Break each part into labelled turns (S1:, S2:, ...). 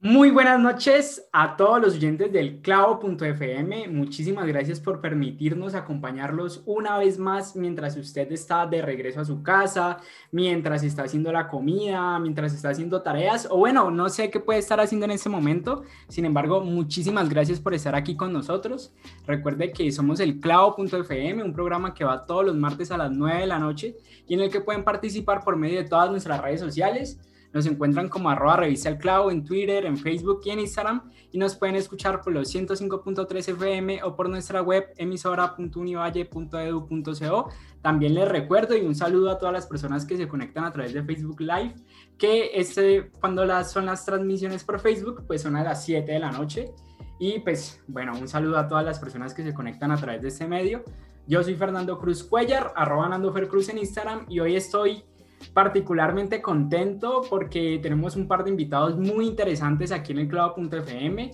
S1: Muy buenas noches a todos los oyentes del clavo.fm. Muchísimas gracias por permitirnos acompañarlos una vez más mientras usted está de regreso a su casa, mientras está haciendo la comida, mientras está haciendo tareas o bueno, no sé qué puede estar haciendo en este momento. Sin embargo, muchísimas gracias por estar aquí con nosotros. Recuerde que somos el clavo.fm, un programa que va todos los martes a las 9 de la noche y en el que pueden participar por medio de todas nuestras redes sociales nos encuentran como arroba revista el clavo en Twitter, en Facebook y en Instagram y nos pueden escuchar por los 105.3 FM o por nuestra web emisora.univalle.edu.co. También les recuerdo y un saludo a todas las personas que se conectan a través de Facebook Live, que este, cuando las, son las transmisiones por Facebook, pues son a las 7 de la noche. Y pues bueno, un saludo a todas las personas que se conectan a través de este medio. Yo soy Fernando Cruz Cuellar, arroba Nando Cruz en Instagram y hoy estoy particularmente contento porque tenemos un par de invitados muy interesantes aquí en el clavo.fm,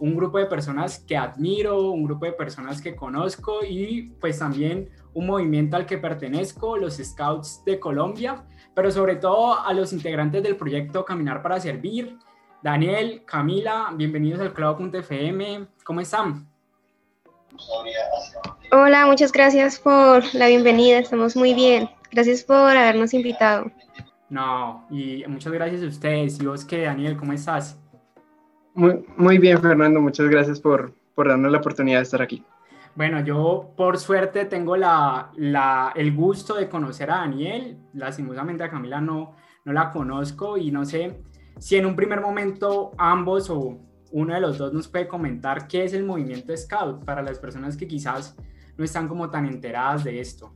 S1: un grupo de personas que admiro, un grupo de personas que conozco y pues también un movimiento al que pertenezco, los Scouts de Colombia, pero sobre todo a los integrantes del proyecto Caminar para Servir. Daniel, Camila, bienvenidos al clavo.fm. ¿Cómo están?
S2: Hola, muchas gracias por la bienvenida. Estamos muy bien. Gracias por habernos invitado.
S1: No, y muchas gracias a ustedes. ¿Y vos qué, Daniel? ¿Cómo estás?
S3: Muy, muy bien, Fernando. Muchas gracias por, por darnos la oportunidad de estar aquí.
S1: Bueno, yo por suerte tengo la, la, el gusto de conocer a Daniel. Lastimosamente a Camila no, no la conozco y no sé si en un primer momento ambos o uno de los dos nos puede comentar qué es el movimiento Scout para las personas que quizás no están como tan enteradas de esto.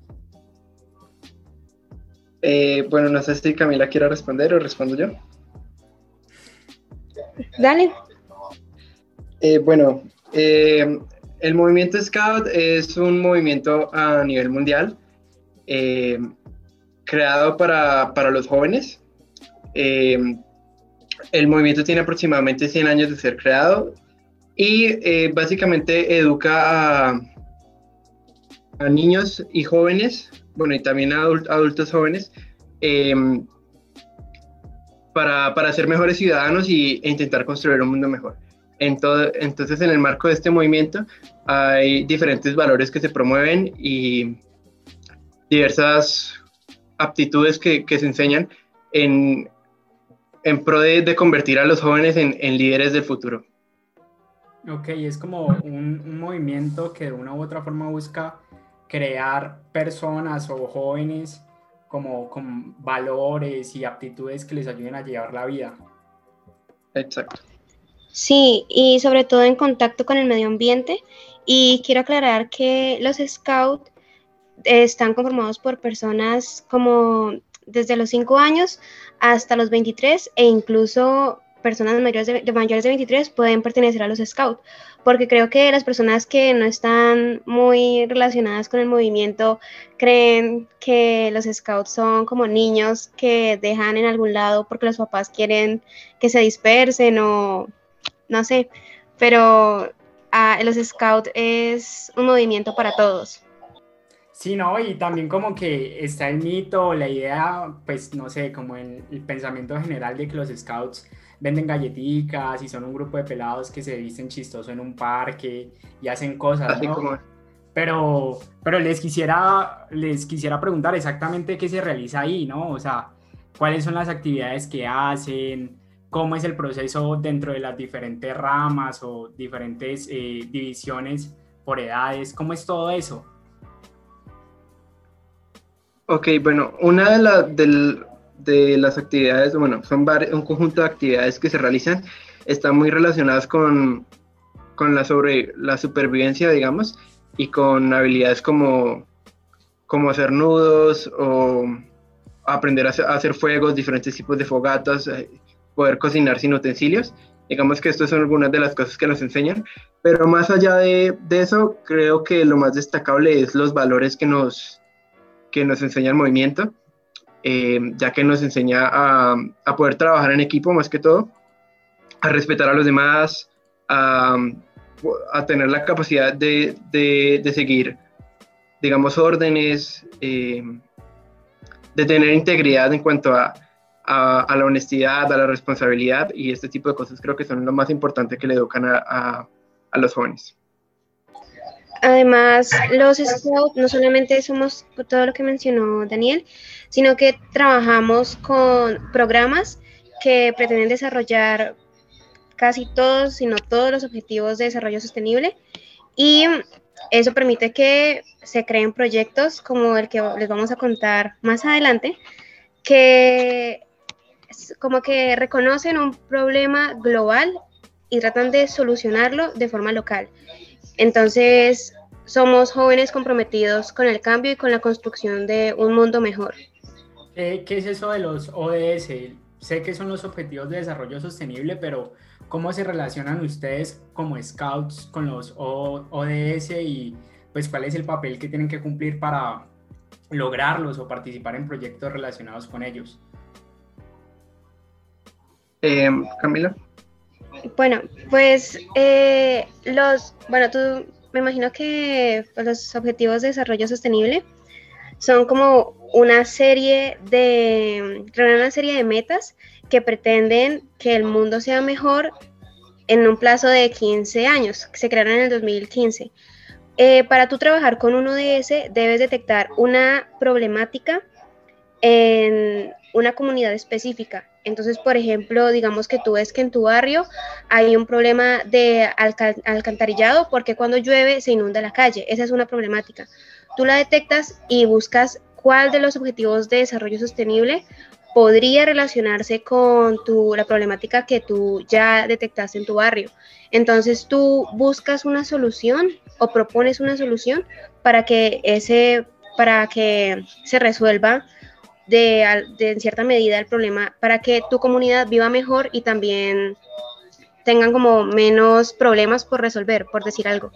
S3: Eh, bueno, no sé si Camila quiere responder o respondo yo.
S2: Dale.
S3: Eh, bueno, eh, el movimiento Scout es un movimiento a nivel mundial creado para, para, los jóvenes. el movimiento tiene aproximadamente 100 años de ser creado y básicamente educa a, a niños y jóvenes bueno, y también adultos jóvenes, em, para, para, ser mejores ciudadanos y, e intentar construir un mundo mejor. entonces, en el marco de este movimiento hay diferentes valores que se promueven y diversas aptitudes que, se enseñan en, en pro de, de, convertir a los jóvenes en, en, líderes del futuro.
S1: Ok, es como un movimiento que de una u otra forma busca crear personas o jóvenes como con valores y aptitudes que les ayuden a llevar la vida.
S3: Exacto.
S2: Sí, y sobre todo en contacto con el medio ambiente. Y quiero aclarar que los scouts están conformados por personas como desde los 5 años hasta los 23 e incluso personas mayores de, mayores de 23 pueden pertenecer a los scouts, porque creo que las personas que no están muy relacionadas con el movimiento creen que los scouts son como niños que dejan en algún lado porque los papás quieren que se dispersen o no sé, pero ah, los scouts es un movimiento para todos.
S1: Sí, no, y también como que está el mito, la idea, pues no sé, como el pensamiento general de que los scouts venden galletitas y son un grupo de pelados que se visten chistoso en un parque y hacen cosas, ¿no? Pero, pero les, quisiera, les quisiera preguntar exactamente qué se realiza ahí, ¿no? O sea, cuáles son las actividades que hacen, cómo es el proceso dentro de las diferentes ramas o diferentes eh, divisiones por edades, cómo es todo eso.
S3: Ok, bueno, una de las del, de las actividades, bueno, son un conjunto de actividades que se realizan, están muy relacionadas con, con la, sobre, la supervivencia, digamos, y con habilidades como, como hacer nudos o aprender a hacer, fuegos, diferentes tipos de fogatas, eh, poder cocinar sin utensilios. Digamos que estas son algunas de las cosas que nos enseñan, pero más allá de, de eso, creo que lo más destacable es los valores que nos, que nos enseña el movimiento, eh, ya que nos enseña a, a, poder trabajar en equipo más que todo, a respetar a los demás, a, a tener la capacidad de, de, de seguir, digamos, órdenes, eh, de tener integridad en cuanto a, a, la honestidad, a la responsabilidad y este tipo de cosas creo que son lo más importante que le educan a, los jóvenes.
S2: Además, los Scouts no solamente somos todo lo que mencionó Daniel, sino que trabajamos con programas que pretenden desarrollar casi todos, si no todos los objetivos de desarrollo sostenible y eso permite que se creen proyectos como el que les vamos a contar más adelante, que como que reconocen un problema global y tratan de solucionarlo de forma local. Entonces, somos jóvenes comprometidos con el cambio y con la construcción de un mundo mejor.
S1: ¿Qué es eso de los ODS? Sé que son los Objetivos de Desarrollo Sostenible, pero ¿cómo se relacionan ustedes como scouts con los ODS y pues cuál es el papel que tienen que cumplir para lograrlos o participar en proyectos relacionados con ellos?
S3: Eh, Camila.
S2: Bueno, pues eh, los, bueno, tú me imagino que pues, los objetivos de desarrollo sostenible son como una serie de, una serie de metas que pretenden que el mundo sea mejor en un plazo de 15 años, que se crearon en el 2015. Eh, para tú trabajar con un ODS debes detectar una problemática en una comunidad específica. Entonces, por ejemplo, digamos que tú ves que en tu barrio hay un problema de alcantarillado porque cuando llueve se inunda la calle. Esa es una problemática. Tú la detectas y buscas cuál de los objetivos de desarrollo sostenible podría relacionarse con tu, la problemática que tú ya detectaste en tu barrio. Entonces tú buscas una solución o propones una solución para que ese para que se resuelva de, en cierta medida el problema para que tu comunidad viva mejor y también tengan como menos problemas por resolver, por decir algo.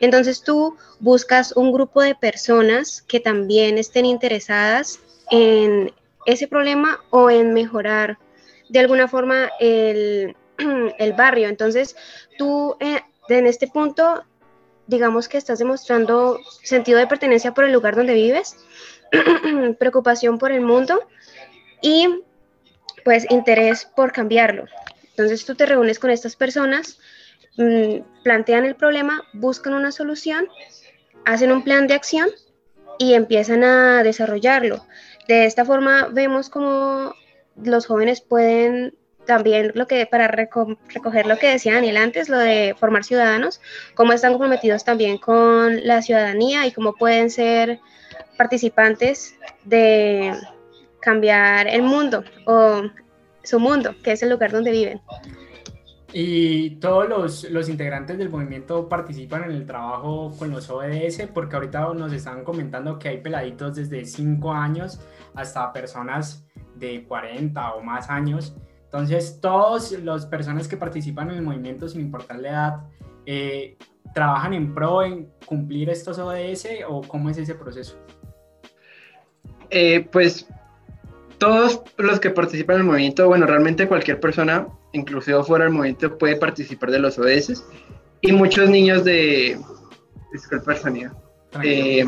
S2: Entonces tú buscas un grupo de personas que también estén interesadas en ese problema o en mejorar de alguna forma el, barrio. Entonces tú eh, en este punto, digamos que estás demostrando sentido de pertenencia por el lugar donde vives preocupación por el mundo y pues interés por cambiarlo. Entonces tú te reúnes con estas personas, plantean el problema, buscan una solución, hacen un plan de acción y empiezan a desarrollarlo. De esta forma vemos cómo los jóvenes pueden también lo que para recoger lo que decía Daniel antes, lo de formar ciudadanos, cómo están comprometidos también con la ciudadanía y cómo pueden ser participantes de cambiar el mundo o su mundo, que es el lugar donde viven.
S1: Y todos los, los, integrantes del movimiento participan en el trabajo con los ODS, porque ahorita nos están comentando que hay peladitos desde 5 años hasta personas de 40 o más años. Entonces, todas las personas que participan en el movimiento, sin importar la edad, eh, trabajan en pro en cumplir estos ODS o cómo es ese proceso?
S3: Eh, pues todos los que participan en el movimiento, bueno, realmente cualquier persona, inclusive fuera del movimiento, puede participar de los ODS. Y muchos niños de... Disculpa, eh,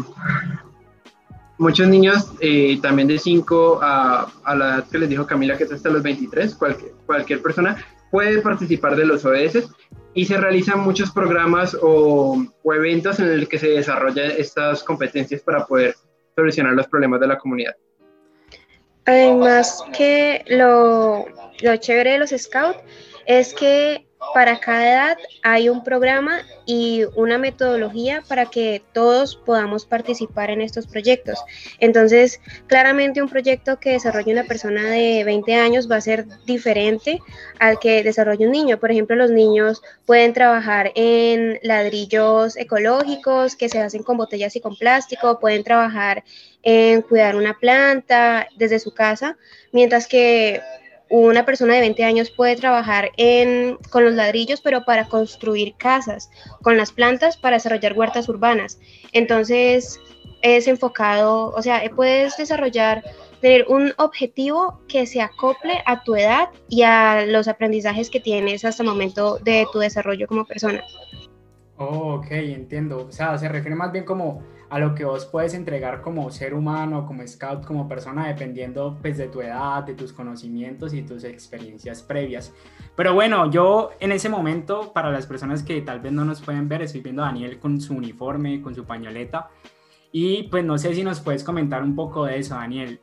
S3: muchos niños eh, también de 5 a, a, la edad que les dijo Camila, que es hasta los 23, cualquier, cualquier persona puede participar de los ODS y se realizan muchos programas o, o eventos en el que se desarrollan estas competencias para poder solucionar los problemas de la comunidad.
S2: Además que lo, lo chévere de los scouts es que para cada edad hay un programa y una metodología para que todos podamos participar en estos proyectos. Entonces, claramente un proyecto que desarrolle una persona de 20 años va a ser diferente al que desarrolle un niño. Por ejemplo, los niños pueden trabajar en ladrillos ecológicos que se hacen con botellas y con plástico, pueden trabajar en cuidar una planta desde su casa, mientras que una persona de 20 años puede trabajar en, con los ladrillos, pero para construir casas, con las plantas para desarrollar huertas urbanas. Entonces, es enfocado, o sea, puedes desarrollar, tener un objetivo que se acople a tu edad y a los aprendizajes que tienes hasta el momento de tu desarrollo como persona.
S1: Oh, ok, entiendo. O sea, se refiere más bien como a lo que vos puedes entregar como ser humano, como scout, como persona, dependiendo pues de tu edad, de tus conocimientos y tus experiencias previas. Pero bueno, yo en ese momento, para las personas que tal vez no nos pueden ver, estoy viendo a Daniel con su uniforme, con su pañoleta. Y pues no sé si nos puedes comentar un poco de eso, Daniel.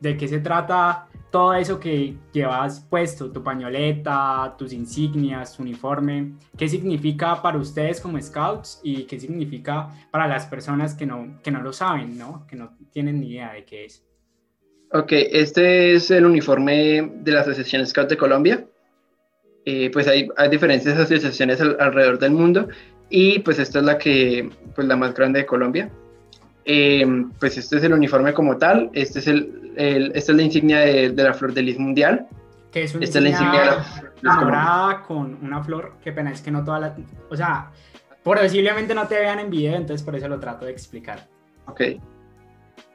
S1: ¿De qué se trata todo eso que llevas puesto, tu pañoleta, tus insignias, tu uniforme? ¿Qué significa para ustedes como scouts y qué significa para las personas que no, que no lo saben, ¿no? que no tienen ni idea de qué es?
S3: Ok, este es el uniforme de la Asociación Scout de Colombia. Eh, pues hay, hay, diferentes asociaciones alrededor del mundo y pues esta es la que, pues la más grande de Colombia. Eh, pues este es el uniforme como tal, este es el, esta es la insignia de, la flor de lis mundial.
S1: Que es una esta insignia, morada con una flor, qué pena, es que no toda la, o sea, posiblemente no te vean en video, entonces por eso lo trato de explicar.
S3: Ok.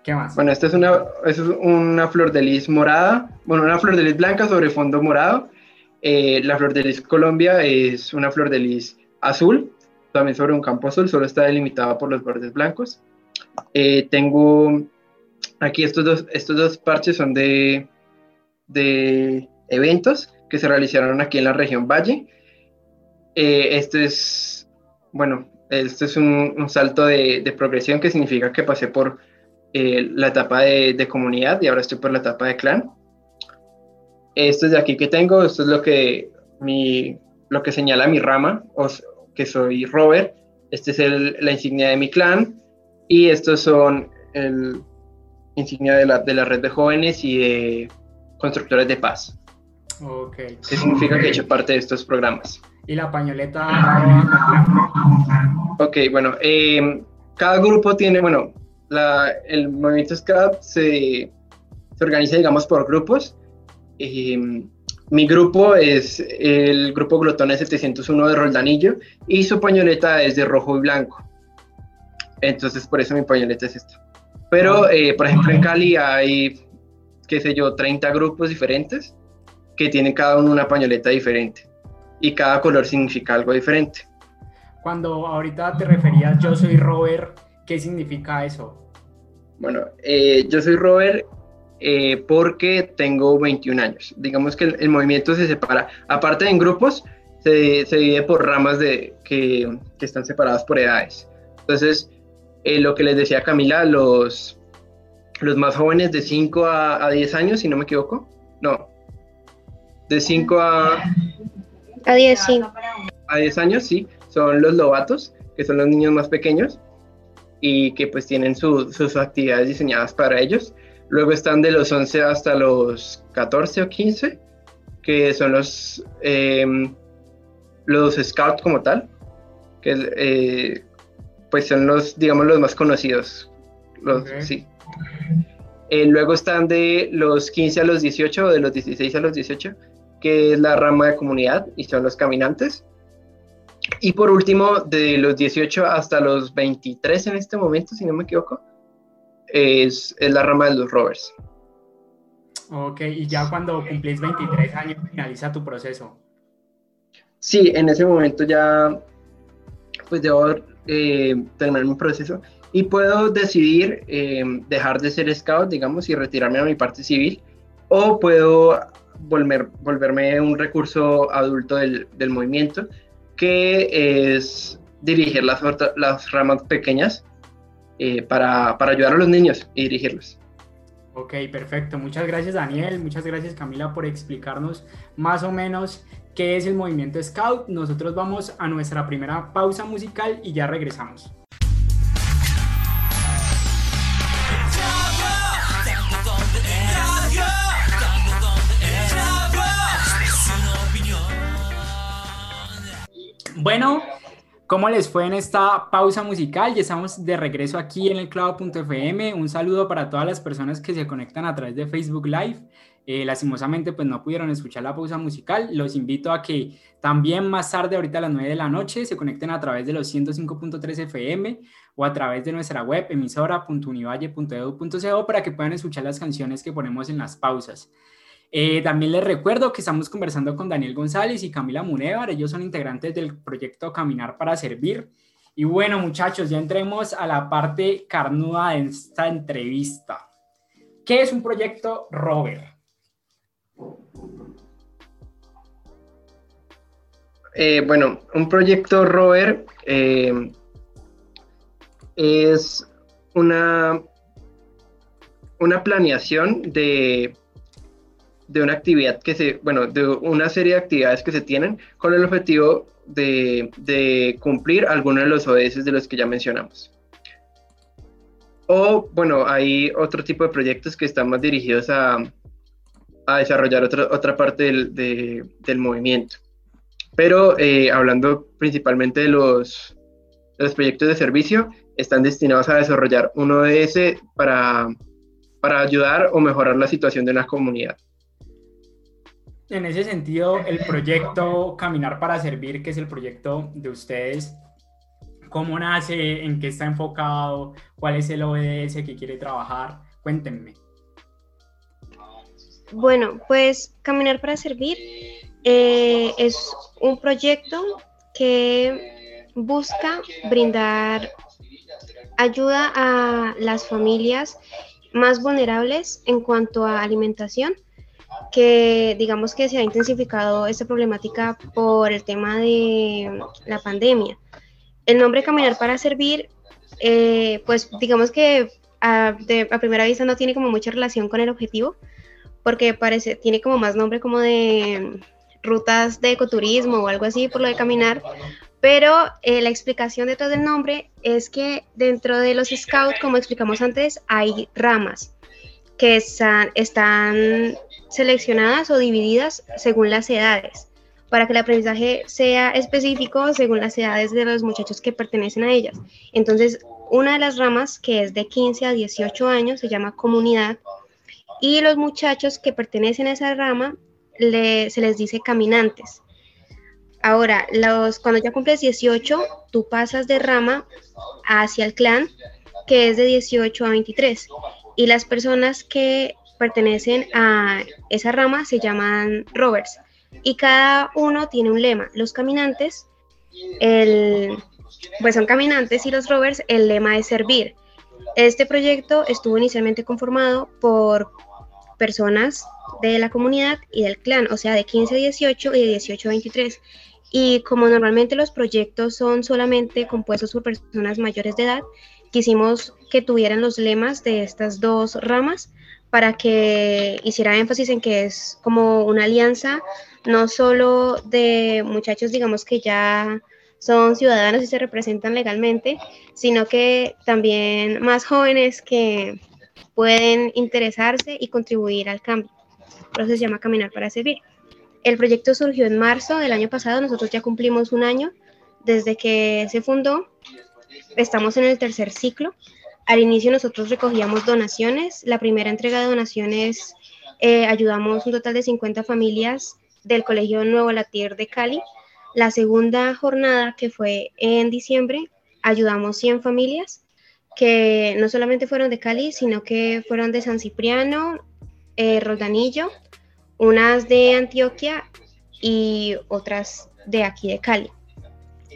S1: ¿Qué más?
S3: Bueno, esta es una, es una flor de lis morada, bueno, una flor de lis blanca sobre fondo morado. Eh, la flor de lis Colombia es una flor de lis azul, también sobre un campo azul, solo está delimitada por los bordes blancos. Eh, tengo aquí estos dos, estos dos parches son de, de eventos que se realizaron aquí en la región Valle. Eh, este es, bueno, este es un, salto de, progresión que significa que pasé por eh, la etapa de, comunidad y ahora estoy por la etapa de clan. Esto es de aquí que tengo, esto es lo que, mi, lo que señala mi rama, o, que soy Robert. Este es la insignia de mi clan. Y estos son el insignia de la, de la red de jóvenes y de constructores de paz.
S1: Ok.
S3: ¿Qué significa que he hecho parte de estos programas?
S1: ¿Y la pañoleta?
S3: Ok, bueno, em, cada grupo tiene, bueno, la, el movimiento SCAP se, se, organiza, digamos, por grupos. Em, mi grupo es el grupo Glotones 701 de Roldanillo y su pañoleta es de rojo y blanco. Entonces, por eso mi pañoleta es esta. Pero, ah. eh, por ejemplo, en Cali hay, qué sé yo, 30 grupos diferentes que tienen cada uno una pañoleta diferente. Y cada color significa algo diferente.
S1: Cuando ahorita te referías, yo soy Robert, ¿qué significa eso?
S3: Bueno, eh, yo soy Robert eh, porque tengo 21 años. Digamos que el, movimiento se separa, aparte en grupos, se, se divide por ramas de, que, que, están separadas por edades. Entonces, eh, lo que les decía Camila, los, los más jóvenes de 5 a, 10 años, si no me equivoco. No. De 5 a...
S2: A 10, sí.
S3: A 10 años, sí. Son los lobatos, que son los niños más pequeños y que pues tienen sus actividades diseñadas para ellos. Luego están de los 11 hasta los 14 o 15, que son los, em, los scouts como tal, que eh, pues son los, digamos, los más conocidos. Los, sí. Eh, luego están de los 15 a los 18 o de los 16 a los 18, que es la rama de comunidad y son los caminantes. Y por último, de los 18 hasta los 23 en este momento, si no me equivoco, es, es la rama de los rovers.
S1: Ok, y ya cuando cumplís 23 años finaliza tu proceso.
S3: Sí, en ese momento ya pues debo eh, terminar mi proceso y puedo decidir eh, dejar de ser scout, digamos, y retirarme a mi parte civil, o puedo volver, volverme un recurso adulto del, del movimiento, que es dirigir las, ramas pequeñas eh, para, para ayudar a los niños y dirigirlos.
S1: Ok, perfecto. Muchas gracias Daniel, muchas gracias Camila por explicarnos más o menos qué es el movimiento Scout. Nosotros vamos a nuestra primera pausa musical y ya regresamos. Bueno, ¿Cómo les fue en esta pausa musical? Ya estamos de regreso aquí en el clavo.fm. Un saludo para todas las personas que se conectan a través de Facebook Live. Eh, lastimosamente, pues no pudieron escuchar la pausa musical. Los invito a que también más tarde, ahorita a las 9 de la noche, se conecten a través de los 105.3 FM o a través de nuestra web emisora.univalle.edu.co para que puedan escuchar las canciones que ponemos en las pausas. Eh, también les recuerdo que estamos conversando con Daniel González y Camila Munevar. Ellos son integrantes del proyecto Caminar para Servir. Y bueno, muchachos, ya entremos a la parte carnuda de esta entrevista. ¿Qué es un proyecto Robert?
S3: Eh, bueno, un proyecto rover eh, es una, una planeación de, de una actividad que se, bueno, de una serie de actividades que se tienen con el objetivo de, de cumplir algunos de los ODS de los que ya mencionamos. O, bueno, hay otro tipo de proyectos que están más dirigidos a, a desarrollar otra, otra parte del, del movimiento. Pero eh, hablando principalmente de los, de los proyectos de servicio, están destinados a desarrollar un ODS para, para ayudar o mejorar la situación de una comunidad.
S1: En ese sentido, el proyecto Caminar para Servir, que es el proyecto de ustedes, ¿cómo nace? ¿En qué está enfocado? ¿Cuál es el ODS que quiere trabajar? Cuéntenme.
S2: Bueno, pues Caminar para Servir eh, es un proyecto que busca brindar ayuda a las familias más vulnerables en cuanto a alimentación, que digamos que se ha intensificado esta problemática por el tema de la pandemia. El nombre Caminar para Servir, eh, pues digamos que a, a primera vista no tiene como mucha relación con el objetivo, porque parece, tiene como más nombre como de rutas de ecoturismo o algo así por lo de caminar, pero eh, la explicación detrás del nombre es que dentro de los scouts, como explicamos antes, hay ramas que están seleccionadas o divididas según las edades, para que el aprendizaje sea específico según las edades de los muchachos que pertenecen a ellas. Entonces, una de las ramas, que es de 15 a 18 años, se llama comunidad, y los muchachos que pertenecen a esa rama se les dice caminantes. Ahora, los, cuando ya cumples 18, tú pasas de rama hacia el clan, que es de 18 a 23. Y las personas que pertenecen a esa rama se llaman rovers. Y cada uno tiene un lema. Los caminantes, el, pues son caminantes y los rovers, el lema es servir. Este proyecto estuvo inicialmente conformado por personas de la comunidad y del clan, o sea, de 15 a 18 y de 18 a 23. Y como normalmente los proyectos son solamente compuestos por personas mayores de edad, quisimos que tuvieran los lemas de estas dos ramas para que hiciera énfasis en que es como una alianza no solo de muchachos, digamos que ya son ciudadanos y se representan legalmente, sino que también más jóvenes que pueden interesarse y contribuir al cambio. Por eso se llama Caminar para Servir. El proyecto surgió en marzo del año pasado, nosotros ya cumplimos un año desde que se fundó, estamos en el tercer ciclo. Al inicio nosotros recogíamos donaciones, la primera entrega de donaciones eh, ayudamos un total de 50 familias del Colegio Nuevo Latir de Cali. La segunda jornada, que fue en diciembre, ayudamos 100 familias que no solamente fueron de Cali, sino que fueron de San Cipriano, eh, Roldanillo, unas de Antioquia y otras de aquí de Cali,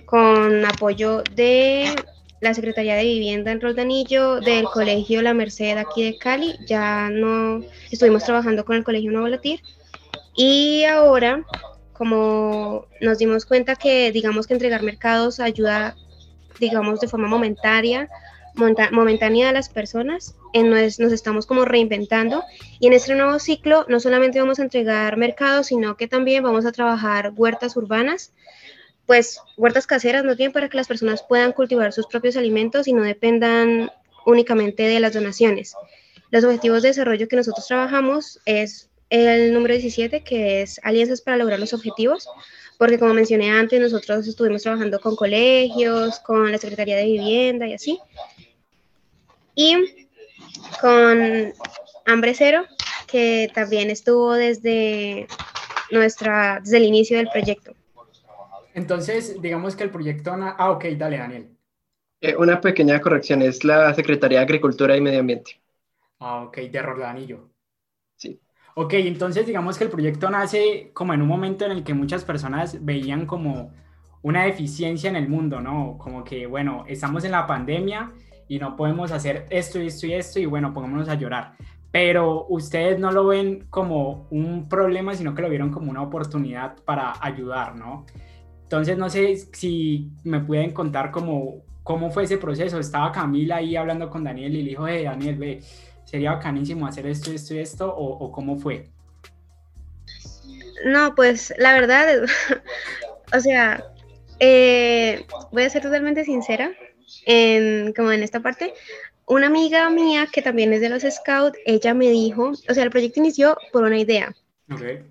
S2: con apoyo de la Secretaría de Vivienda en Roldanillo, del Colegio La Merced aquí de Cali, ya no estuvimos trabajando con el Colegio Nuevo Latir. Y ahora como nos dimos cuenta que digamos que entregar mercados ayuda digamos de forma momentaria momentánea de las personas, en nos, nos estamos como reinventando y en este nuevo ciclo no solamente vamos a entregar mercados, sino que también vamos a trabajar huertas urbanas, pues huertas caseras no bien para que las personas puedan cultivar sus propios alimentos y no dependan únicamente de las donaciones. Los objetivos de desarrollo que nosotros trabajamos es el número 17, que es alianzas para lograr los objetivos, porque como mencioné antes, nosotros estuvimos trabajando con colegios, con la Secretaría de Vivienda y así. Y con Hambre Cero, que también estuvo desde, nuestra, desde el inicio del proyecto.
S1: Entonces, digamos que el proyecto... Ah, ok, dale, Daniel.
S3: Eh, una pequeña corrección, es la Secretaría de Agricultura y Medio Ambiente.
S1: Ah, ok, de Rodanillo.
S3: Sí.
S1: Ok, entonces digamos que el proyecto nace como en un momento en el que muchas personas veían como una deficiencia en el mundo, ¿no? Como que, bueno, estamos en la pandemia y no podemos hacer esto y esto y esto y bueno, pongámonos a llorar. Pero ustedes no lo ven como un problema, sino que lo vieron como una oportunidad para ayudar, ¿no? Entonces, no sé si me pueden contar cómo, cómo fue ese proceso. Estaba Camila ahí hablando con Daniel y le dijo, hey, Daniel, ve, sería bacanísimo hacer esto, esto y esto, o, cómo fue.
S2: No, pues la verdad, o sea, eh, voy a ser totalmente sincera, en, como en esta parte, una amiga mía que también es de los Scouts, ella me dijo, o sea, el proyecto inició por una idea.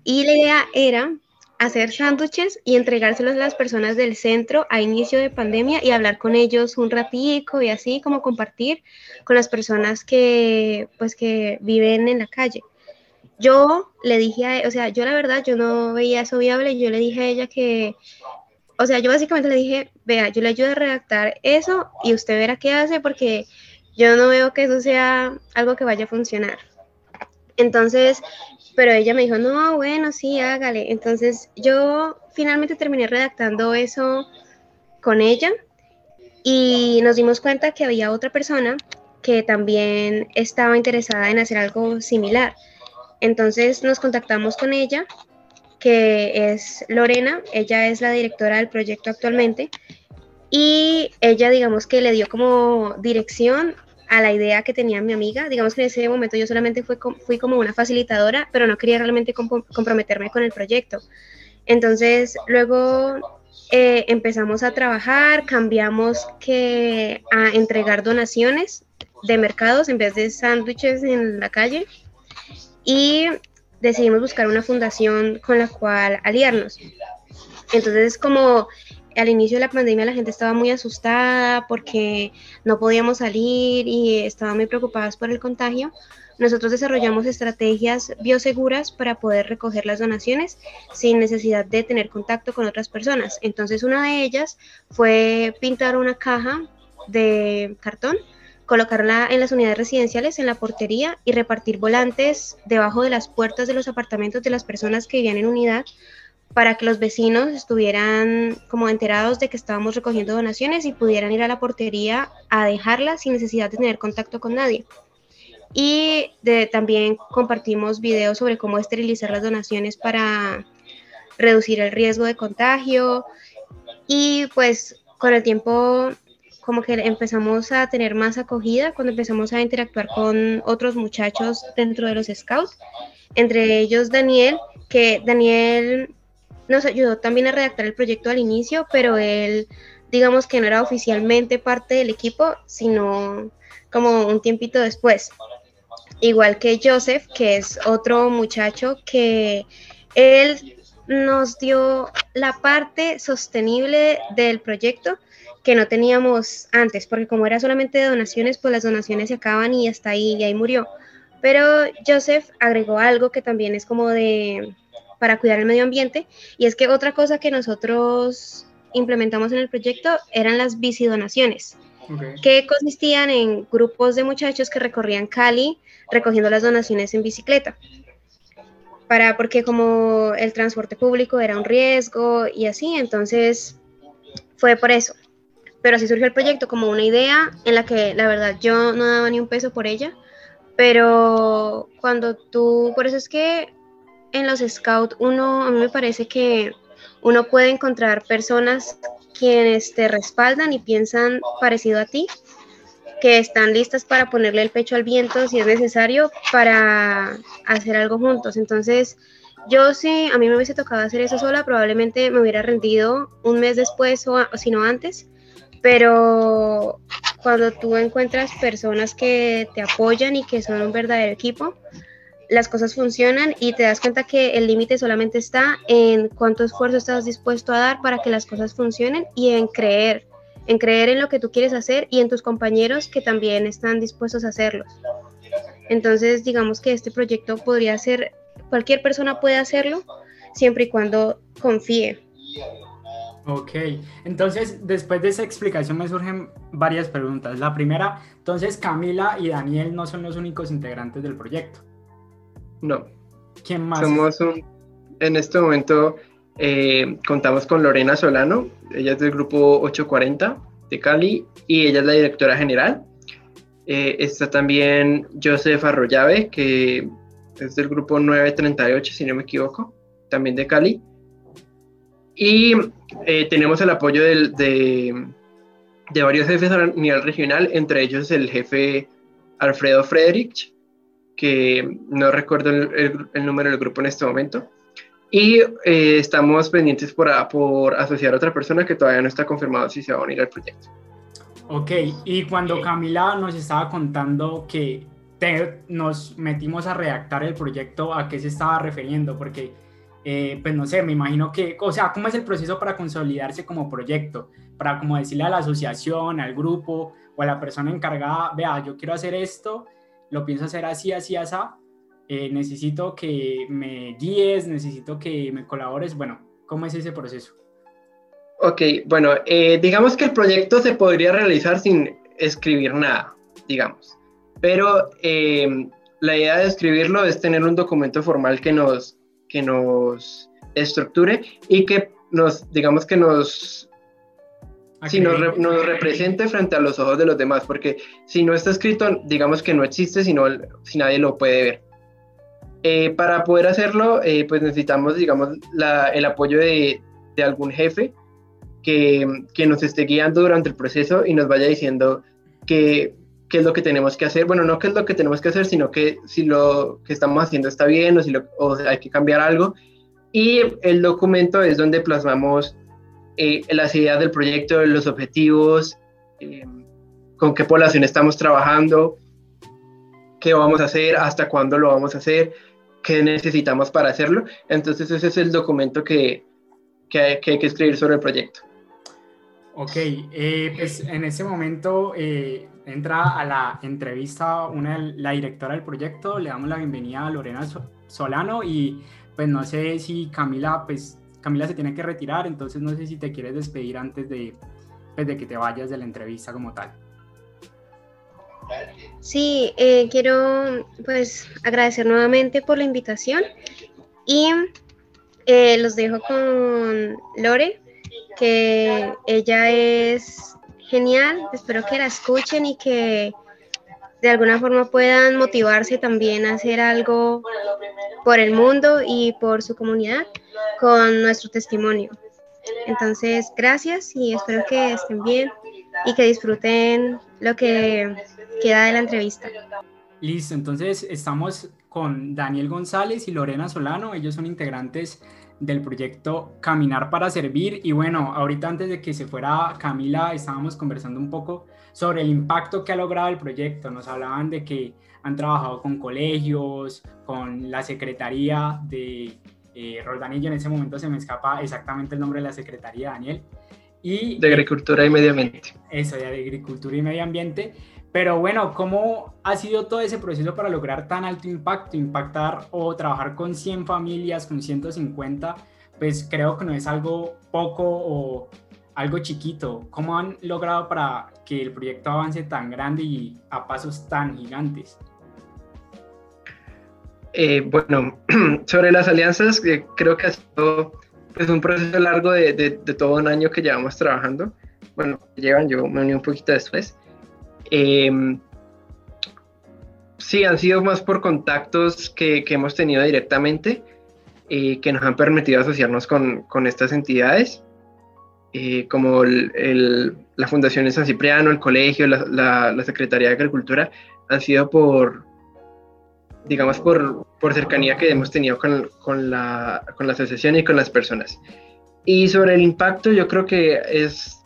S2: Y la idea era hacer sándwiches y entregárselos a las personas del centro a inicio de pandemia y hablar con ellos un ratico y así como compartir con las personas que pues que viven en la calle. Yo le dije a, o sea, yo la verdad yo no veía eso viable, yo le dije a ella que o sea, yo básicamente le dije, vea, yo le ayudo a redactar eso y usted verá qué hace porque yo no veo que eso sea algo que vaya a funcionar. Entonces, pero ella me dijo, no, bueno, sí, hágale. Entonces yo finalmente terminé redactando eso con ella y nos dimos cuenta que había otra persona que también estaba interesada en hacer algo similar. Entonces nos contactamos con ella, que es Lorena, ella es la directora del proyecto actualmente, y ella digamos que le dio como dirección a la idea que tenía mi amiga. Digamos que en ese momento yo solamente fui, como una facilitadora, pero no quería realmente comprometerme con el proyecto. Entonces, luego eh, empezamos a trabajar, cambiamos que a entregar donaciones de mercados en vez de sándwiches en la calle y decidimos buscar una fundación con la cual aliarnos. Entonces, como al inicio de la pandemia la gente estaba muy asustada porque no podíamos salir y estaban muy preocupadas por el contagio. Nosotros desarrollamos estrategias bioseguras para poder recoger las donaciones sin necesidad de tener contacto con otras personas. Entonces una de ellas fue pintar una caja de cartón, colocarla en las unidades residenciales, en la portería y repartir volantes debajo de las puertas de los apartamentos de las personas que vivían en unidad para que los vecinos estuvieran como enterados de que estábamos recogiendo donaciones y pudieran ir a la portería a dejarlas sin necesidad de tener contacto con nadie. Y también compartimos videos sobre cómo esterilizar las donaciones para reducir el riesgo de contagio. Y pues con el tiempo como que empezamos a tener más acogida cuando empezamos a interactuar con otros muchachos dentro de los scouts, entre ellos Daniel, que Daniel nos ayudó también a redactar el proyecto al inicio, pero él, digamos que no era oficialmente parte del equipo, sino como un tiempito después. Igual que Joseph, que es otro muchacho que él nos dio la parte sostenible del proyecto que no teníamos antes, porque como era solamente de donaciones, pues las donaciones se acaban y hasta ahí, y ahí murió. Pero Joseph agregó algo que también es como de, para cuidar el medio ambiente. Y es que otra cosa que nosotros implementamos en el proyecto eran las bicidonaciones, que consistían en grupos de muchachos que recorrían Cali recogiendo las donaciones en bicicleta. Para, porque como el transporte público era un riesgo y así, entonces fue por eso. Pero así surgió el proyecto como una idea en la que la verdad yo no daba ni un peso por ella, pero cuando tú, por eso es que en los scouts uno, a mí me parece que uno puede encontrar personas quienes te respaldan y piensan parecido a ti, que están listas para ponerle el pecho al viento si es necesario para hacer algo juntos. Entonces, yo sí, a mí me hubiese tocado hacer eso sola, probablemente me hubiera rendido un mes después o, o si no antes, pero cuando tú encuentras personas que te apoyan y que son un verdadero equipo, las cosas funcionan y te das cuenta que el límite solamente está en cuánto esfuerzo estás dispuesto a dar para que las cosas funcionen y en creer, en creer en lo que tú quieres hacer y en tus compañeros que también están dispuestos a hacerlo. Entonces, digamos que este proyecto podría ser, cualquier persona puede hacerlo, siempre y cuando confíe.
S1: Ok, entonces después de esa explicación me surgen varias preguntas. La primera, entonces Camila y Daniel no son los únicos integrantes del proyecto.
S3: No.
S1: ¿Quién más?
S3: Somos un, en este momento eh, contamos con Lorena Solano, ella es del grupo 840 de Cali y ella es la directora general. Eh, está también Joseph Arroyave, que es del grupo 938, si no me equivoco, también de Cali. Y eh, tenemos el apoyo de, de, varios jefes a nivel regional, entre ellos el jefe Alfredo Frederich, que no recuerdo el, número del grupo en este momento. Y eh, estamos pendientes por, por asociar a otra persona que todavía no está confirmado si se va a unir al proyecto.
S1: Ok, y cuando Camila nos estaba contando que nos metimos a redactar el proyecto, ¿a qué se estaba refiriendo? Porque, eh, pues no sé, me imagino que, o sea, ¿cómo es el proceso para consolidarse como proyecto? Para como decirle a la asociación, al grupo o a la persona encargada, vea, yo quiero hacer esto, lo pienso hacer así, así, así, eh, necesito que me guíes, necesito que me colabores, bueno, ¿cómo es ese proceso?
S3: Ok, bueno, eh, digamos que el proyecto se podría realizar sin escribir nada, digamos. Pero eh, la idea de escribirlo es tener un documento formal que nos, que nos estructure y que nos, digamos que nos, si nos, nos, represente frente a los ojos de los demás, porque si no está escrito, digamos que no existe, sino si nadie lo puede ver. Eh, para poder hacerlo, pues necesitamos, digamos, la, el apoyo de, de algún jefe que, que, nos esté guiando durante el proceso y nos vaya diciendo qué, qué es lo que tenemos que hacer. Bueno, no qué es lo que tenemos que hacer, sino que si lo que estamos haciendo está bien o si lo, o hay que cambiar algo. Y el documento es donde plasmamos eh, las ideas del proyecto, los objetivos, eh, con qué población estamos trabajando, qué vamos a hacer, hasta cuándo lo vamos a hacer, qué necesitamos para hacerlo. Entonces ese es el documento que, que, hay, que hay que escribir sobre el proyecto.
S1: Ok, eh, pues en ese momento eh, entra a la entrevista una, la directora del proyecto, le damos la bienvenida a Lorena Solano y pues no sé si Camila, pues Camila se tiene que retirar, entonces no sé si te quieres despedir antes de, pues, de que te vayas de la entrevista como tal.
S2: Sí, eh, quiero pues agradecer nuevamente por la invitación y los dejo con Lore que ella es genial, espero que la escuchen y que de alguna forma puedan motivarse también a hacer algo por el mundo y por su comunidad con nuestro testimonio. Entonces, gracias y espero que estén bien y que disfruten lo que queda de la entrevista.
S1: Listo, entonces estamos con Daniel González y Lorena Solano, ellos son integrantes del proyecto Caminar para Servir. Y bueno, ahorita antes de que se fuera Camila, estábamos conversando un poco sobre el impacto que ha logrado el proyecto. Nos hablaban de que han trabajado con colegios, con la Secretaría de eh, Roldanillo, en ese momento se me escapa exactamente el nombre de la Secretaría, Daniel. Y,
S3: de Agricultura y Medio Ambiente.
S1: Eso, de Agricultura y Medio Ambiente. Pero bueno, ¿cómo ha sido todo ese proceso para lograr tan alto impacto? Impactar o trabajar con 100 familias, con 150, pues creo que no es algo poco o algo chiquito. ¿Cómo han logrado para que el proyecto avance tan grande y a pasos tan gigantes?
S3: Eh, bueno, sobre las alianzas, eh, creo que ha sido pues, un proceso largo de, de, de, todo un año que llevamos trabajando. Bueno, llevan, yo me uní un poquito después. Eh, sí, han sido más por contactos que, que hemos tenido directamente, eh, que nos han permitido asociarnos con, con estas entidades, eh, como el, la Fundación de San Cipriano, el colegio, la, la, Secretaría de Agricultura, han sido por, digamos, por, por cercanía que hemos tenido con, con, la, con la asociación y con las personas. Y sobre el impacto, yo creo que es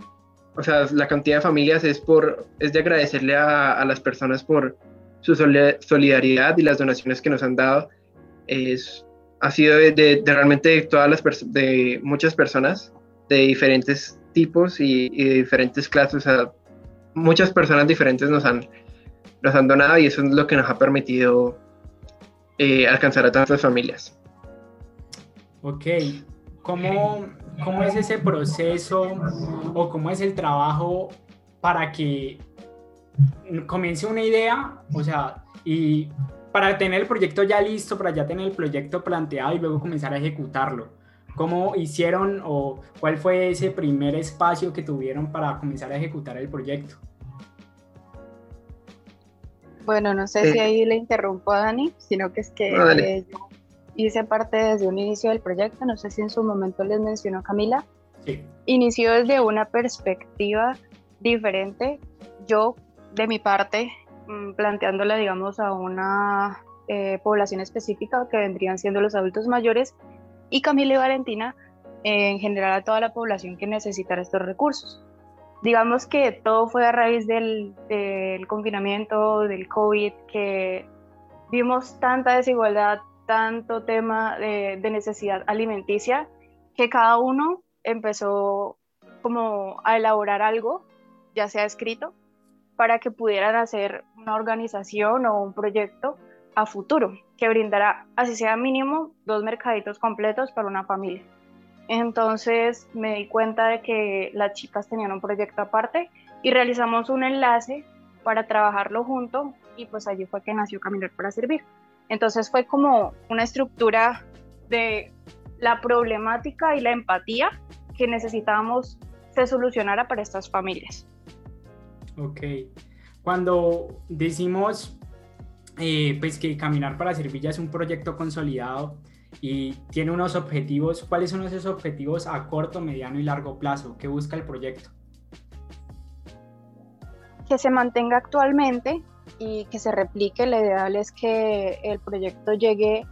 S3: o sea, la cantidad de familias es, por, es de agradecerle a, a las personas por su solidaridad y las donaciones que nos han dado. Es, ha sido de, de, realmente de todas las de muchas personas de diferentes tipos y, y de diferentes clases. O sea, muchas personas diferentes nos han, nos han donado y eso es lo que nos ha permitido eh, alcanzar a tantas familias.
S1: Ok, ¿Cómo, ¿cómo es ese proceso o cómo es el trabajo para que comience una idea, o sea, y para tener el proyecto ya listo, para ya tener el proyecto planteado y luego comenzar a ejecutarlo? ¿Cómo hicieron o cuál fue ese primer espacio que tuvieron para comenzar a ejecutar el proyecto?
S4: Bueno, no sé si ahí le interrumpo a Dani, sino que es que eh, yo hice parte desde un inicio del proyecto, no sé si en su momento les mencionó Camila. Sí. Inició desde una perspectiva diferente. Yo, de mi parte, mm, planteándola, digamos, a una eh, población específica que vendrían siendo los adultos mayores, y Camila y Valentina, en general a toda la población que necesitara estos recursos digamos que todo fue a raíz del, confinamiento, del COVID, que vimos tanta desigualdad, tanto tema de, necesidad alimenticia, que cada uno empezó como a elaborar algo, ya sea escrito, para que pudieran hacer una organización o un proyecto a futuro que brindara, así sea mínimo, dos mercaditos completos para una familia. Entonces me di cuenta de que las chicas tenían un proyecto aparte y realizamos un enlace para trabajarlo junto y pues allí fue que nació Caminar para Servir. Entonces fue como una estructura de la problemática y la empatía que necesitábamos se solucionara para estas familias.
S1: Ok. Cuando decimos eh, pues que Caminar para Servir ya es un proyecto consolidado, y tiene unos objetivos. ¿Cuáles son esos objetivos a corto, mediano y largo plazo? ¿Qué busca el proyecto?
S4: Que se mantenga actualmente y que se replique. Lo ideal es que el proyecto llegue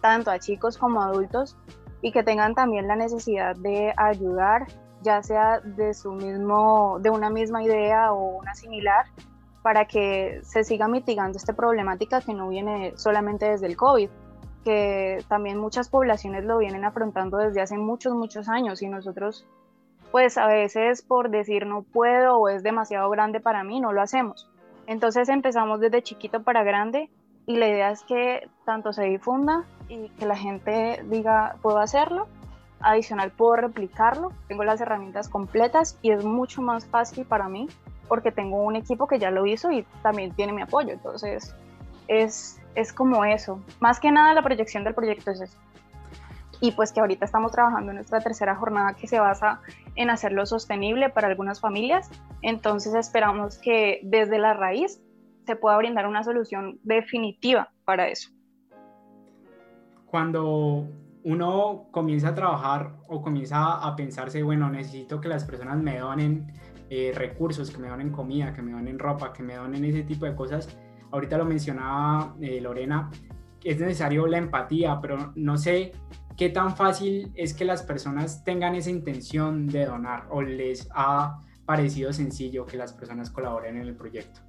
S4: tanto a chicos como a adultos y que tengan también la necesidad de ayudar, ya sea de su mismo, de una misma idea o una similar, para que se siga mitigando esta problemática que no viene solamente desde el COVID, que también muchas poblaciones lo vienen afrontando desde hace muchos, muchos años y nosotros pues a veces por decir no puedo o es demasiado grande para mí, no lo hacemos. Entonces empezamos desde chiquito para grande y la idea es que tanto se difunda y que la gente diga puedo hacerlo, adicional puedo replicarlo, tengo las herramientas completas y es mucho más fácil para mí porque tengo un equipo que ya lo hizo y también tiene mi apoyo. Entonces es es como eso. Más que nada la proyección del proyecto es eso. Y pues que ahorita estamos trabajando en nuestra tercera jornada que se basa en hacerlo sostenible para algunas familias. Entonces esperamos que desde la raíz se pueda brindar una solución definitiva para eso.
S1: Cuando uno comienza a trabajar o comienza a pensarse, bueno, necesito que las personas me donen eh, recursos, que me donen comida, que me donen ropa, que me donen ese tipo de cosas, ahorita lo mencionaba eh, Lorena, es necesario la empatía, pero no sé qué tan fácil es que las personas tengan esa intención de donar o les ha parecido sencillo que las personas colaboren en el proyecto.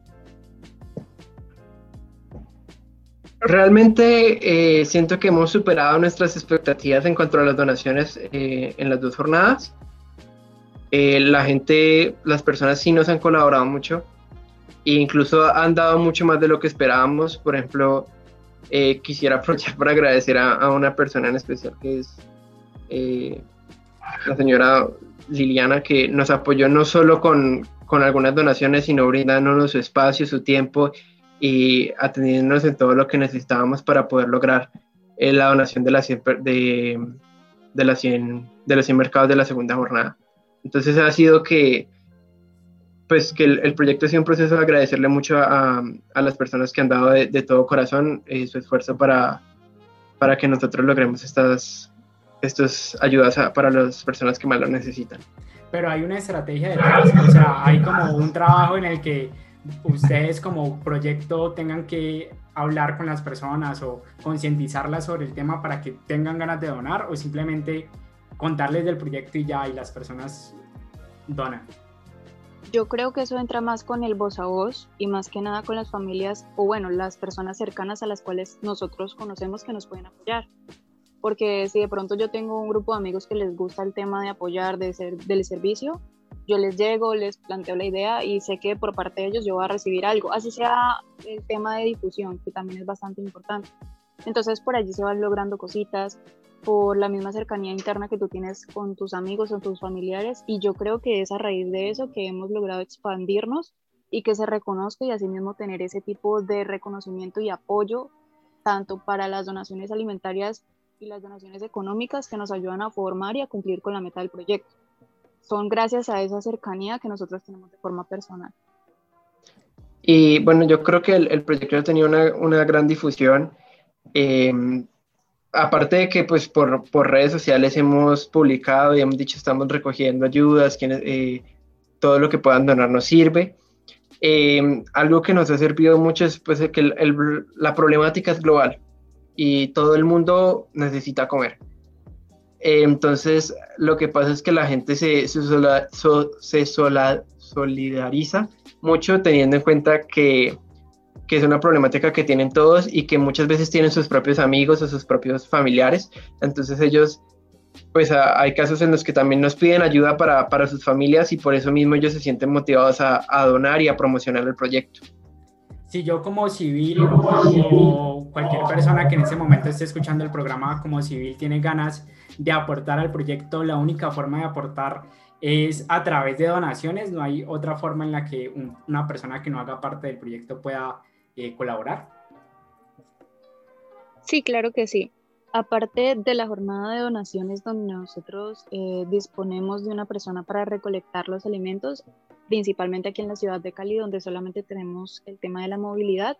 S3: Realmente eh, siento que hemos superado nuestras expectativas en cuanto a las donaciones eh, en las dos jornadas. la gente, las personas sí nos han colaborado mucho e incluso han dado mucho más de lo que esperábamos. Por ejemplo, eh, quisiera aprovechar para agradecer a, una persona en especial que es eh, la señora Liliana, que nos apoyó no solo con, con algunas donaciones, sino brindándonos su espacio, su tiempo y atendiéndonos en todo lo que necesitábamos para poder lograr eh, la donación de, la de, de, la 100, de los 100 mercados de la segunda jornada. Entonces ha sido que pues que el, proyecto ha sido un proceso de agradecerle mucho a, a las personas que han dado de, todo corazón eh, su esfuerzo para, para que nosotros logremos estas, estas ayudas para las personas que más lo necesitan.
S1: Pero hay una estrategia detrás, o sea, hay como un trabajo en el que ustedes como proyecto tengan que hablar con las personas o concientizarlas sobre el tema para que tengan ganas de donar o simplemente contarles del proyecto y ya y las personas donan.
S4: Yo creo que eso entra más con el voz a voz y más que nada con las familias o bueno, las personas cercanas a las cuales nosotros conocemos que nos pueden apoyar. Porque si de pronto yo tengo un grupo de amigos que les gusta el tema de apoyar, de ser, del servicio, yo les llego, les planteo la idea y sé que por parte de ellos yo voy a recibir algo, así sea el tema de difusión, que también es bastante importante. Entonces por allí se van logrando cositas, por la misma cercanía interna que tú tienes con tus amigos o tus familiares y yo creo que es a raíz de eso que hemos logrado expandirnos y que se reconozca y asimismo tener ese tipo de reconocimiento y apoyo tanto para las donaciones alimentarias y las donaciones económicas que nos ayudan a formar y a cumplir con la meta del proyecto. Son gracias a esa cercanía que nosotros tenemos de forma personal.
S3: Y bueno, yo creo que el, proyecto ha tenido una, una gran difusión. Eh, aparte de que pues por, por, redes sociales hemos publicado y hemos dicho estamos recogiendo ayudas, eh, todo lo que puedan donar nos sirve. Eh, algo que nos ha servido mucho es pues, que la problemática es global y todo el mundo necesita comer. Eh, entonces, lo que pasa es que la gente se, se, se solidariza mucho teniendo en cuenta que que es una problemática que tienen todos y que muchas veces tienen sus propios amigos o sus propios familiares. Entonces ellos, pues hay casos en los que también nos piden ayuda para, para sus familias y por eso mismo ellos se sienten motivados a, a donar y a promocionar el proyecto.
S1: Si yo como civil o cualquier persona que en ese momento esté escuchando el programa como civil tiene ganas de aportar al proyecto, la única forma de aportar es a través de donaciones, no hay otra forma en la que una persona que no haga parte del proyecto pueda eh, colaborar?
S4: Sí, claro que sí. Aparte de la jornada de donaciones donde nosotros eh, disponemos de una persona para recolectar los alimentos, principalmente aquí en la ciudad de Cali, donde solamente tenemos el tema de la movilidad,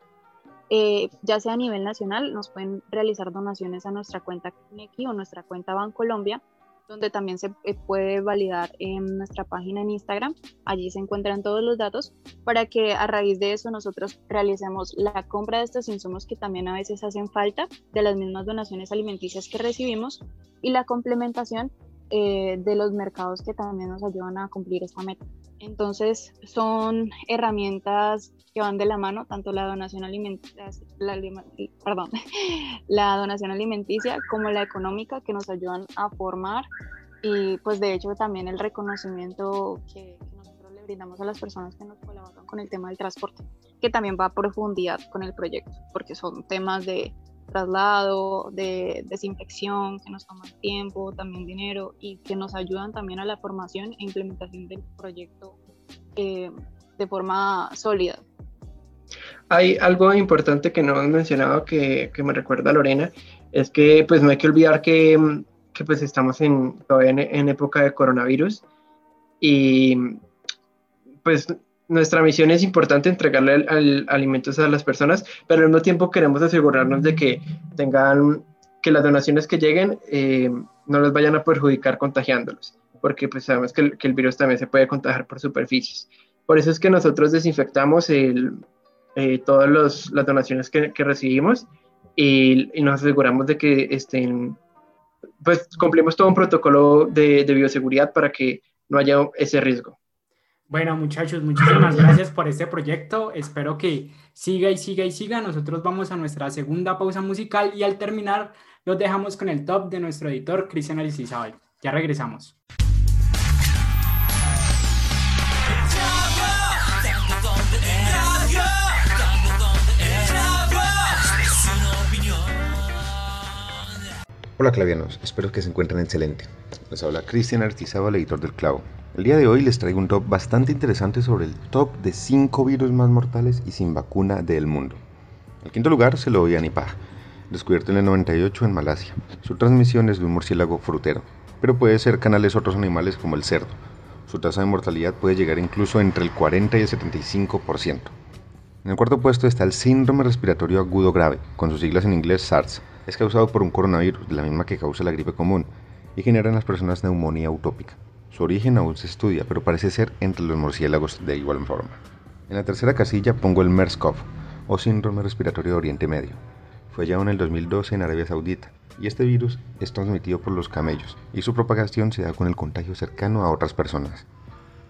S4: eh, ya sea a nivel nacional, nos pueden realizar donaciones a nuestra cuenta Kineki o nuestra cuenta Bancolombia, donde también se eh, puede validar en nuestra página en Instagram. Allí se encuentran todos los datos para que a raíz de eso nosotros realicemos la compra de estos insumos que también a veces hacen falta de las mismas donaciones alimenticias que recibimos y la complementación eh, de los mercados que también nos ayudan a cumplir esta meta. Entonces son herramientas que van de la mano, tanto la donación alimenticia, la, perdón, la donación alimenticia como la económica que nos ayudan a formar y pues de hecho también el reconocimiento que, nosotros le brindamos a las personas que nos colaboran con el tema del transporte, que también va a profundidad con el proyecto, porque son temas de traslado, de desinfección, que nos toman tiempo, también dinero y que nos ayudan también a la formación e implementación del proyecto eh, de forma sólida.
S3: Hay algo importante que no hemos mencionado que, que, me recuerda Lorena, es que pues no hay que olvidar que, que pues estamos en, todavía en época de coronavirus y pues nuestra misión es importante entregarle alimentos a las personas, pero al mismo tiempo queremos asegurarnos de que tengan, que las donaciones que lleguen eh, no los vayan a perjudicar contagiándolos, porque pues sabemos que el, virus también se puede contagiar por superficies. Por eso es que nosotros desinfectamos el, eh, todas las donaciones que, recibimos y, nos aseguramos de que estén, pues cumplimos todo un protocolo de bioseguridad para que no haya ese riesgo.
S1: Bueno, muchachos, muchísimas gracias por este proyecto. Espero que siga y siga y siga. Nosotros vamos a nuestra segunda pausa musical y al terminar los dejamos con el top de nuestro editor, Cristian Aristizabal. Ya regresamos.
S5: Hola clavianos, espero que se encuentren excelente. Les habla Cristian Artizábal, editor del Clavo. El día de hoy les traigo un top bastante interesante sobre el top de 5 virus más mortales y sin vacuna del mundo. El quinto lugar se lo doy a Nipah, descubierto en el 98 en Malasia. Su transmisión es de un murciélago frutero, pero puede ser canales otros animales como el cerdo. Su tasa de mortalidad puede llegar incluso entre el 40 y el 75%. En el cuarto puesto está el síndrome respiratorio agudo grave, con sus siglas en inglés SARS. Es causado por un coronavirus, de la misma que causa la gripe común, y genera en las personas neumonía utópica. Su origen aún se estudia, pero parece ser entre los murciélagos de igual forma. En la tercera casilla pongo el MERS-CoV, o síndrome respiratorio de Oriente Medio. Fue hallado en el 2012 en Arabia Saudita, y este virus es transmitido por los camellos, y su propagación se da con el contagio cercano a otras personas.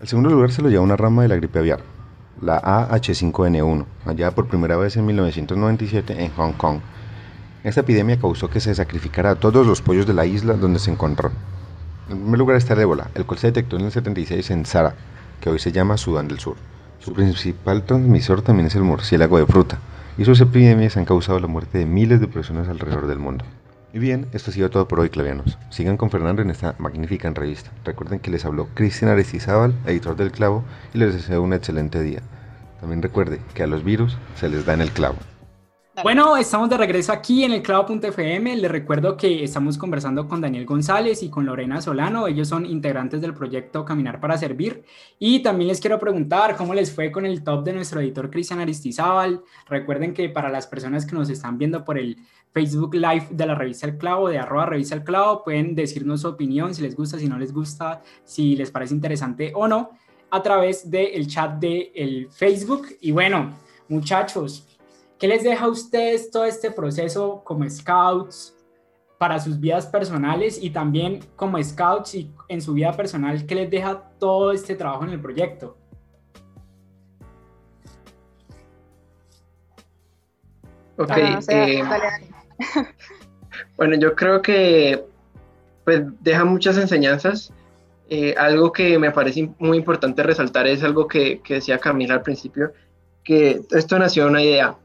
S5: El segundo lugar se lo lleva una rama de la gripe aviar, la AH5N1, hallada por primera vez en 1997 en Hong Kong. Esta epidemia causó que se sacrificara a todos los pollos de la isla donde se encontró. En primer lugar está el ébola, el cual se detectó en el 76 en Sara, que hoy se llama Sudán del Sur. Su principal transmisor también es el murciélago de fruta, y sus epidemias han causado la muerte de miles de personas alrededor del mundo. Y bien, esto ha sido todo por hoy, clavianos. Sigan con Fernando en esta magnífica entrevista. Recuerden que les habló Cristian Aristizábal, editor del Clavo, y les deseo un excelente día. También recuerde que a los virus se les da en el clavo.
S1: Bueno, estamos de regreso aquí en el clavo.fm. Les recuerdo que estamos conversando con Daniel González y con Lorena Solano. Ellos son integrantes del proyecto Caminar para Servir. Y también les quiero preguntar cómo les fue con el top de nuestro editor Cristian Aristizábal. Recuerden que para las personas que nos están viendo por el Facebook Live de la revista El Clavo, de arroba revista El Clavo, pueden decirnos su opinión, si les gusta, si no les gusta, si les parece interesante o no, a través del chat de el Facebook. Y bueno, muchachos, ¿Qué les deja a ustedes todo este proceso como scouts para sus vidas personales y también como scouts y en su vida personal? ¿Qué les deja todo este trabajo en el proyecto?
S3: Ok, eh, bueno, yo creo que pues deja muchas enseñanzas. Eh, algo que me parece muy importante resaltar es algo que, que decía Camila al principio, que esto nació de una idea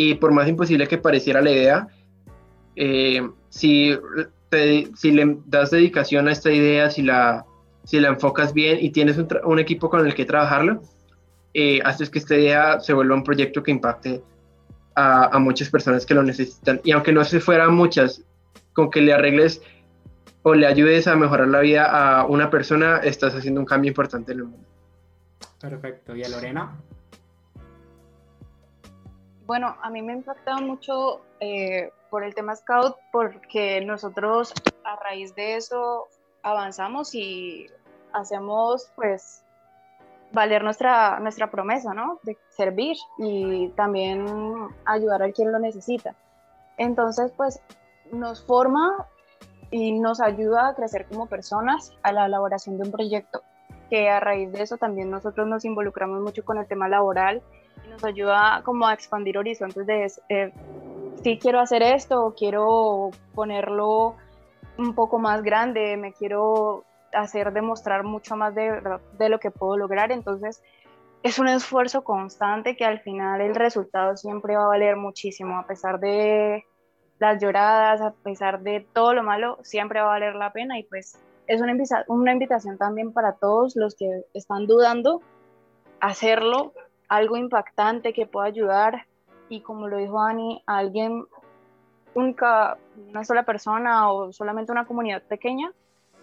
S3: y por más imposible que pareciera la idea, eh, si, si le das dedicación a esta idea, si la, si la enfocas bien y tienes un, equipo con el que trabajarlo, eh, haces que esta idea se vuelva un proyecto que impacte a, a, muchas personas que lo necesitan. Y aunque no se fueran muchas, con que le arregles o le ayudes a mejorar la vida a una persona, estás haciendo un cambio importante en el mundo.
S1: Perfecto. ¿Y a Lorena?
S4: Bueno, a mí me ha mucho eh, por el tema Scout porque nosotros a raíz de eso avanzamos y hacemos pues valer nuestra, nuestra promesa, ¿no? De servir y también ayudar a quien lo necesita. Entonces, pues nos forma y nos ayuda a crecer como personas a la elaboración de un proyecto, que a raíz de eso también nosotros nos involucramos mucho con el tema laboral ayuda como a expandir horizontes de eh, si quiero hacer esto o quiero ponerlo un poco más grande, me quiero hacer demostrar mucho más de, lo que puedo lograr, entonces es un esfuerzo constante que al final el resultado siempre va a valer muchísimo, a pesar de las lloradas, a pesar de todo lo malo, siempre va a valer la pena. Y pues es una invitación también para todos los que están dudando, hacerlo algo impactante que pueda ayudar y como lo dijo Ani, a alguien única, una sola persona o solamente una comunidad pequeña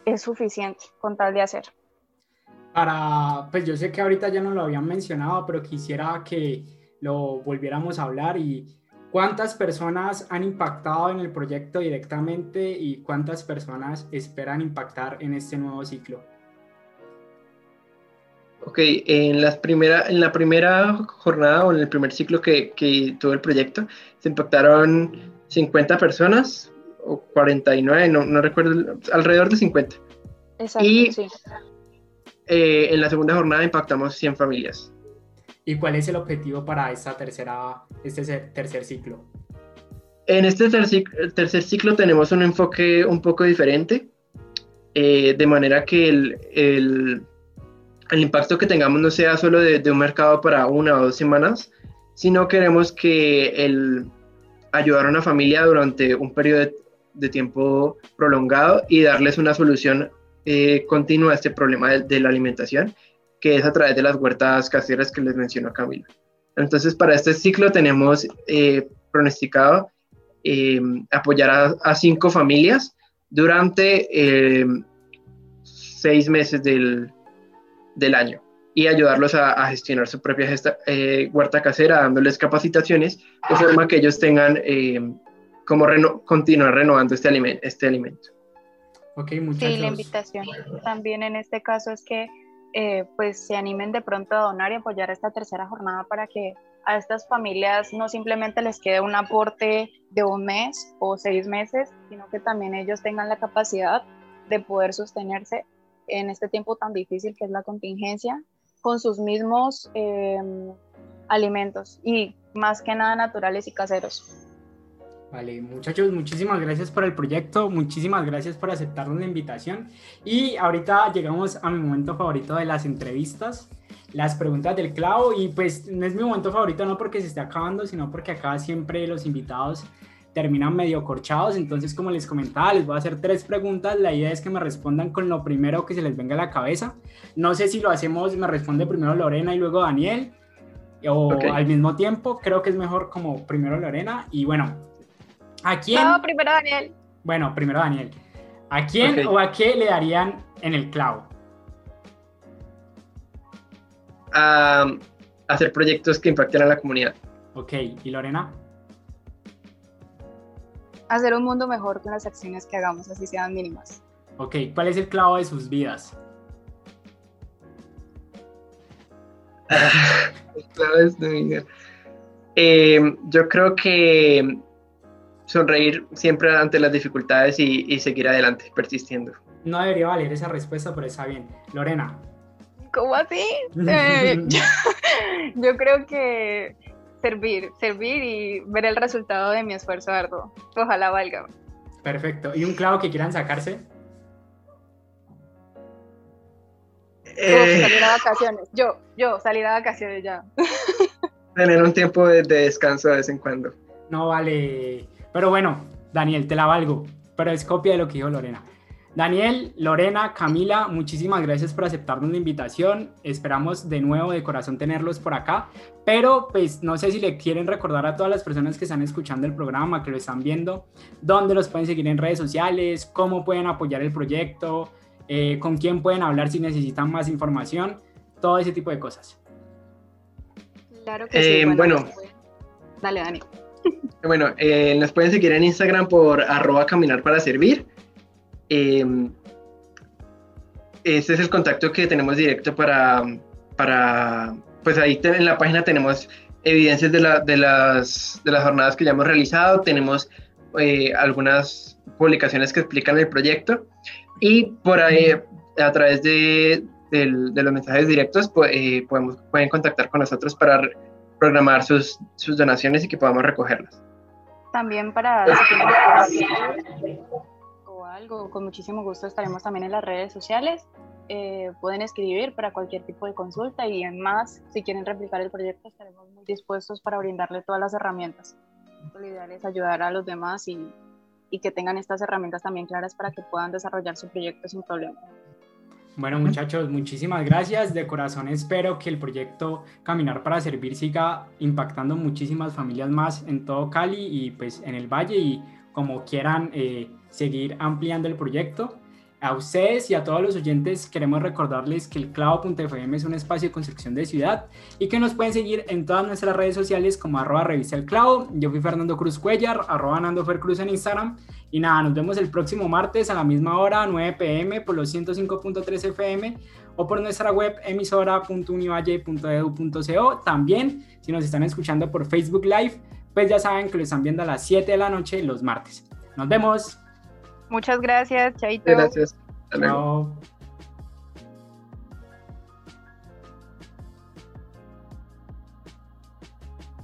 S4: es suficiente con tal de hacer.
S1: Para, pues yo sé que ahorita ya no lo habían mencionado, pero quisiera que lo volviéramos a hablar y cuántas personas han impactado en el proyecto directamente y cuántas personas esperan impactar en este nuevo ciclo.
S3: Ok, en, las primera, en la primera jornada o en el primer ciclo que, que tuvo el proyecto, se impactaron 50 personas o 49, no, no recuerdo, alrededor de 50.
S4: Exacto, y sí.
S3: eh, en la segunda jornada impactamos 100 familias.
S1: ¿Y cuál es el objetivo para esta tercera, este tercer ciclo?
S3: En este tercer, tercer ciclo tenemos un enfoque un poco diferente, eh, de manera que el, el el impacto que tengamos no sea solo de, un mercado para una o dos semanas, sino queremos que el ayudar a una familia durante un periodo de, tiempo prolongado y darles una solución eh, continua a este problema de, la alimentación, que es a través de las huertas caseras que les mencionó Camila. Entonces, para este ciclo tenemos eh, pronosticado eh, apoyar a, cinco familias durante seis meses del, del año y ayudarlos a, gestionar su propia eh, huerta casera, dándoles capacitaciones de forma que ellos tengan eh, como continuar renovando este, alimento este alimento.
S1: Ok,
S4: Sí, la invitación también en este caso es que eh, pues se animen de pronto a donar y apoyar esta tercera jornada para que a estas familias no simplemente les quede un aporte de un mes o seis meses, sino que también ellos tengan la capacidad de poder sostenerse en este tiempo tan difícil que es la contingencia con sus mismos em, alimentos y más que nada naturales y caseros.
S1: Vale, muchachos, muchísimas gracias por el proyecto, muchísimas gracias por aceptarnos la invitación y ahorita llegamos a mi momento favorito de las entrevistas, las preguntas del clavo y pues no es mi momento favorito no porque se esté acabando, sino porque acá siempre los invitados terminan medio corchados, entonces como les comentaba, les voy a hacer tres preguntas, la idea es que me respondan con lo primero que se les venga a la cabeza, no sé si lo hacemos, me responde primero Lorena y luego Daniel, o al mismo tiempo, creo que es mejor como primero Lorena y bueno, ¿A quién?
S4: No, primero Daniel.
S1: Bueno, primero Daniel. ¿A quién o a qué le darían en el clavo?
S3: A hacer proyectos que impacten a la comunidad.
S1: Ok, ¿y Lorena?
S4: Hacer un mundo mejor con las acciones que hagamos, así sean mínimas.
S1: Ok, ¿cuál es el clavo de sus vidas?
S3: el clavo de mi vida. Eh, yo creo que sonreír siempre ante las dificultades y, seguir adelante, persistiendo.
S1: No debería valer esa respuesta, pero está bien. Lorena.
S4: ¿Cómo así? Eh, yo, creo que servir, servir y ver el resultado de mi esfuerzo arduo. Ojalá valga.
S1: Perfecto. ¿Y un clavo que quieran sacarse?
S4: Eh... salir a vacaciones. Yo, yo, salir a vacaciones ya.
S3: Tener un tiempo de descanso de vez en cuando.
S1: No vale pero bueno, Daniel, te la valgo, pero es copia de lo que dijo Lorena. Daniel, Lorena, Camila, muchísimas gracias por aceptarnos la invitación. Esperamos de nuevo de corazón tenerlos por acá. Pero pues no sé si le quieren recordar a todas las personas que están escuchando el programa, que lo están viendo, dónde los pueden seguir en redes sociales, cómo pueden apoyar el proyecto, eh, con quién pueden hablar si necesitan más información, todo ese tipo de cosas.
S4: Claro que sí.
S3: Eh, bueno,
S4: dale, Dani.
S3: Bueno, eh, nos pueden seguir en Instagram por arroba caminar para servir. Em, este es el contacto que tenemos directo para, para pues ahí en la página tenemos evidencias de, la, de, las, de las jornadas que ya hemos realizado, tenemos eh, algunas publicaciones que explican el proyecto y por ahí a través de, de los mensajes directos pues, eh, podemos, pueden contactar con nosotros para programar sus, sus donaciones y que podamos recogerlas.
S4: También para algo, con muchísimo gusto estaremos también en las redes sociales. Eh, pueden escribir para cualquier tipo de consulta y más, si quieren replicar el proyecto, estaremos muy dispuestos para brindarle todas las herramientas. Lo ideal es ayudar a los demás y, y que tengan estas herramientas también claras para que puedan desarrollar su proyecto sin problema.
S1: Bueno, muchachos, muchísimas gracias. De corazón espero que el proyecto Caminar para Servir siga impactando muchísimas familias más en todo Cali y pues en el Valle y como quieran eh, seguir ampliando el proyecto. A ustedes y a todos los oyentes queremos recordarles que el clavo.fm es un espacio de construcción de ciudad y que nos pueden seguir en todas nuestras redes sociales como arroba revista el clavo. Yo fui Fernando Cruz Cuellar, arroba Nando Fer Cruz en Instagram y nada, nos vemos el próximo martes a la misma hora, 9 pm, por los 105.3 FM o por nuestra web emisora.univalle.edu.co. También, si nos están escuchando por Facebook Live, pues ya saben que lo están viendo a las 7 de la noche los martes. Nos vemos.
S4: Muchas gracias, Chaito.
S3: Gracias.
S1: Chao.